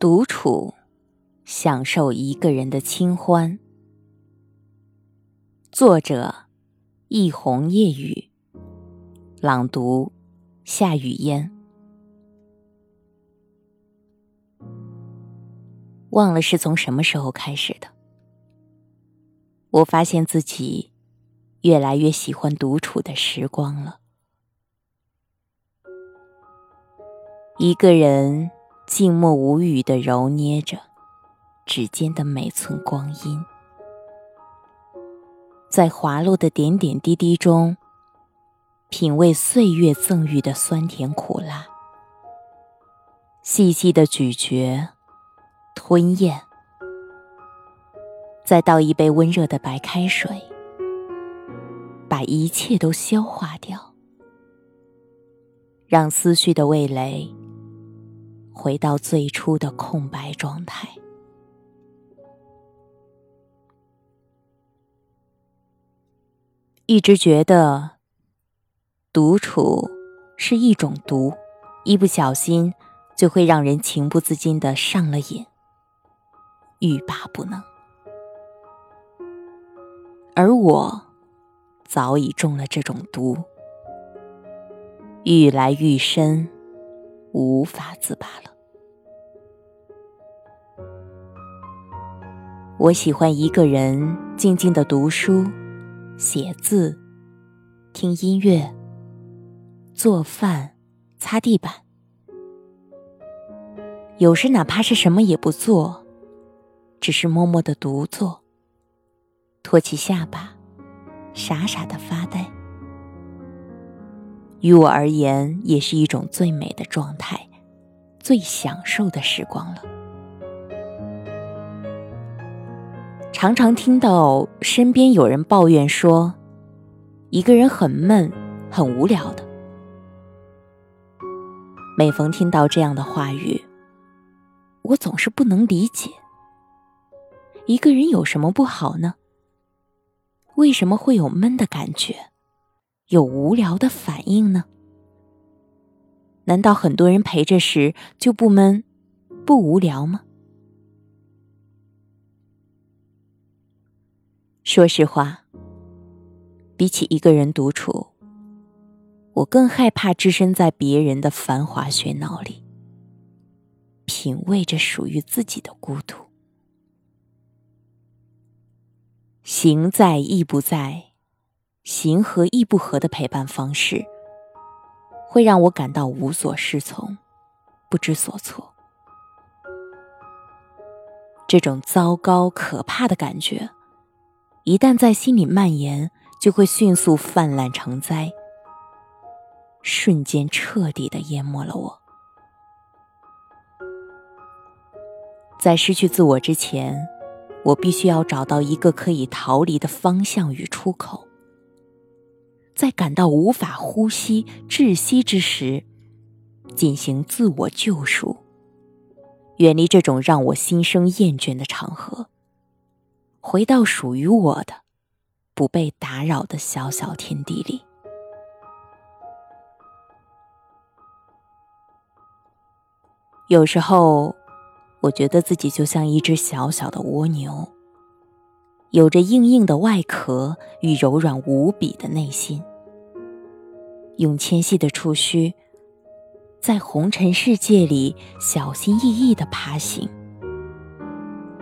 独处，享受一个人的清欢。作者：一红夜雨。朗读：夏雨嫣。忘了是从什么时候开始的，我发现自己越来越喜欢独处的时光了。一个人。静默无语的揉捏着指尖的每寸光阴，在滑落的点点滴滴中，品味岁月赠予的酸甜苦辣，细细的咀嚼、吞咽，再倒一杯温热的白开水，把一切都消化掉，让思绪的味蕾。回到最初的空白状态。一直觉得独处是一种毒，一不小心就会让人情不自禁的上了瘾，欲罢不能。而我早已中了这种毒，愈来愈深，无法自拔了。我喜欢一个人静静的读书、写字、听音乐、做饭、擦地板。有时哪怕是什么也不做，只是默默的独坐，托起下巴，傻傻的发呆，于我而言也是一种最美的状态，最享受的时光了。常常听到身边有人抱怨说，一个人很闷、很无聊的。每逢听到这样的话语，我总是不能理解，一个人有什么不好呢？为什么会有闷的感觉，有无聊的反应呢？难道很多人陪着时就不闷、不无聊吗？说实话，比起一个人独处，我更害怕置身在别人的繁华喧闹里，品味着属于自己的孤独。行在亦不在，行和亦不合的陪伴方式，会让我感到无所适从，不知所措。这种糟糕可怕的感觉。一旦在心里蔓延，就会迅速泛滥成灾，瞬间彻底的淹没了我。在失去自我之前，我必须要找到一个可以逃离的方向与出口。在感到无法呼吸、窒息之时，进行自我救赎，远离这种让我心生厌倦的场合。回到属于我的、不被打扰的小小天地里。有时候，我觉得自己就像一只小小的蜗牛，有着硬硬的外壳与柔软无比的内心，用纤细的触须，在红尘世界里小心翼翼的爬行。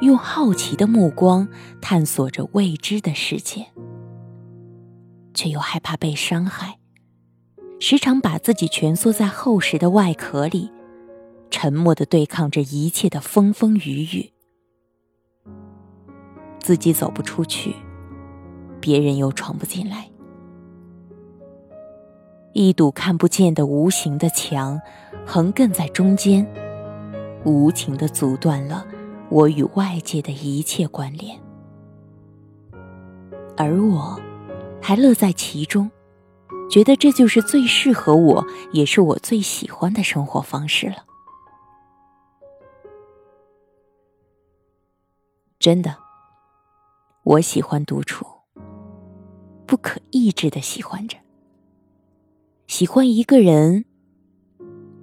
用好奇的目光探索着未知的世界，却又害怕被伤害，时常把自己蜷缩在厚实的外壳里，沉默的对抗着一切的风风雨雨。自己走不出去，别人又闯不进来，一堵看不见的无形的墙，横亘在中间，无情的阻断了。我与外界的一切关联，而我还乐在其中，觉得这就是最适合我，也是我最喜欢的生活方式了。真的，我喜欢独处，不可抑制的喜欢着，喜欢一个人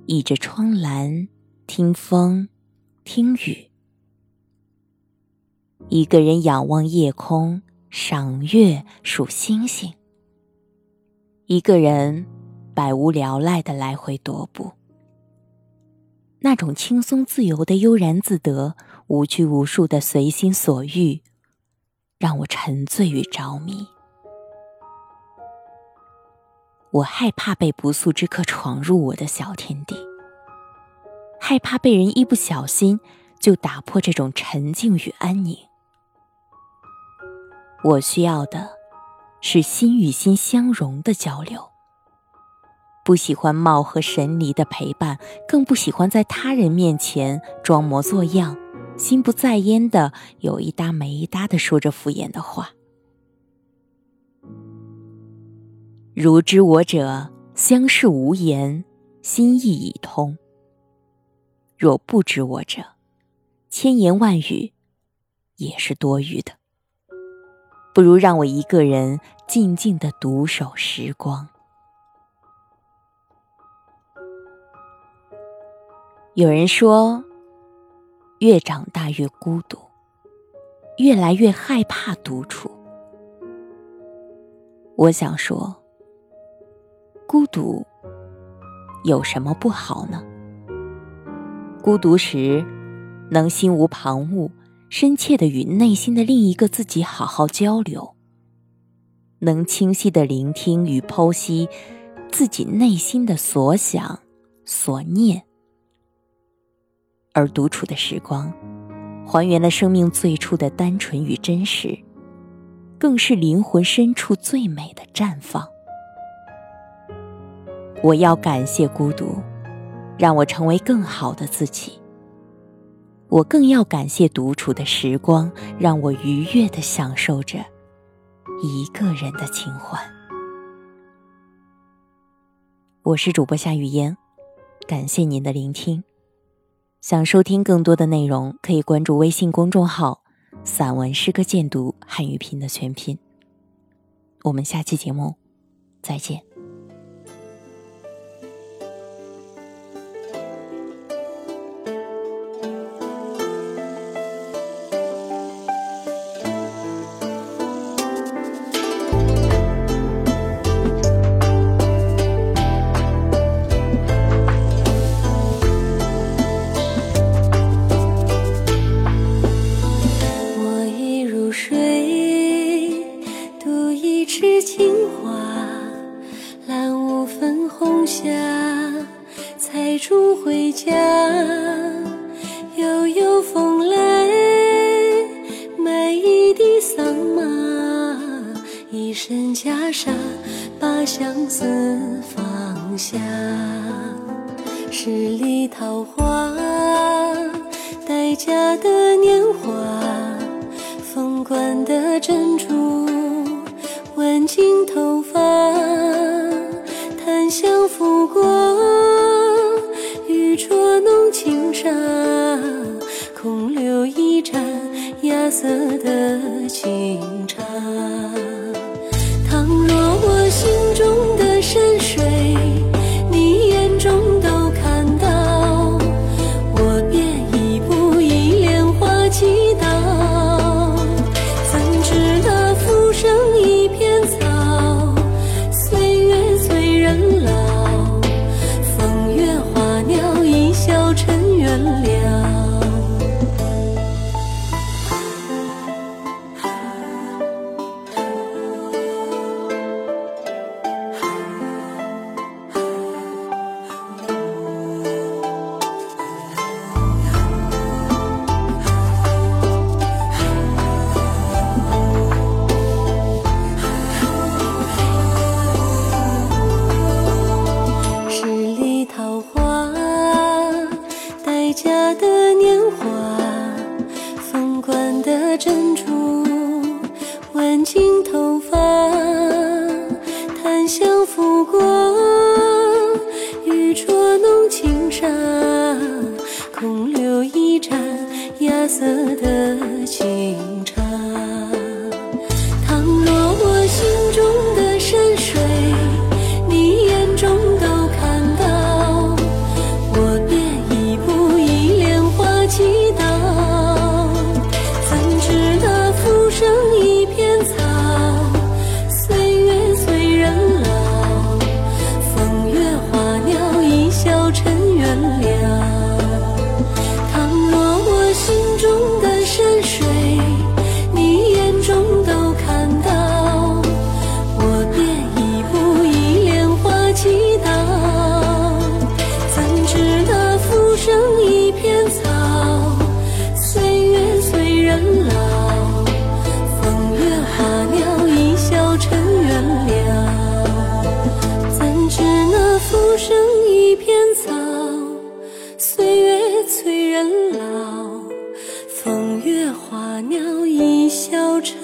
倚着窗栏听风。听雨。一个人仰望夜空，赏月，数星星。一个人百无聊赖的来回踱步。那种轻松自由的悠然自得、无拘无束的随心所欲，让我沉醉与着迷。我害怕被不速之客闯入我的小天地，害怕被人一不小心就打破这种沉静与安宁。我需要的是心与心相融的交流。不喜欢貌合神离的陪伴，更不喜欢在他人面前装模作样、心不在焉的有一搭没一搭的说着敷衍的话。如知我者，相视无言，心意已通；若不知我者，千言万语也是多余的。不如让我一个人静静的独守时光。有人说，越长大越孤独，越来越害怕独处。我想说，孤独有什么不好呢？孤独时，能心无旁骛，深切的与内心的另一个自己好好交流，能清晰的聆听与剖析自己内心的所想所念。而独处的时光，还原了生命最初的单纯与真实，更是灵魂深处最美的绽放。我要感谢孤独，让我成为更好的自己。我更要感谢独处的时光，让我愉悦的享受着一个人的清欢。我是主播夏雨嫣，感谢您的聆听。想收听更多的内容，可以关注微信公众号“散文诗歌鉴读汉语拼”的全拼。我们下期节目再见。采竹回家，悠悠风来，买一地桑麻，一身袈裟，把相思放下。十里桃花，待嫁的年华，tan 上，空留一盏芽色的清飘着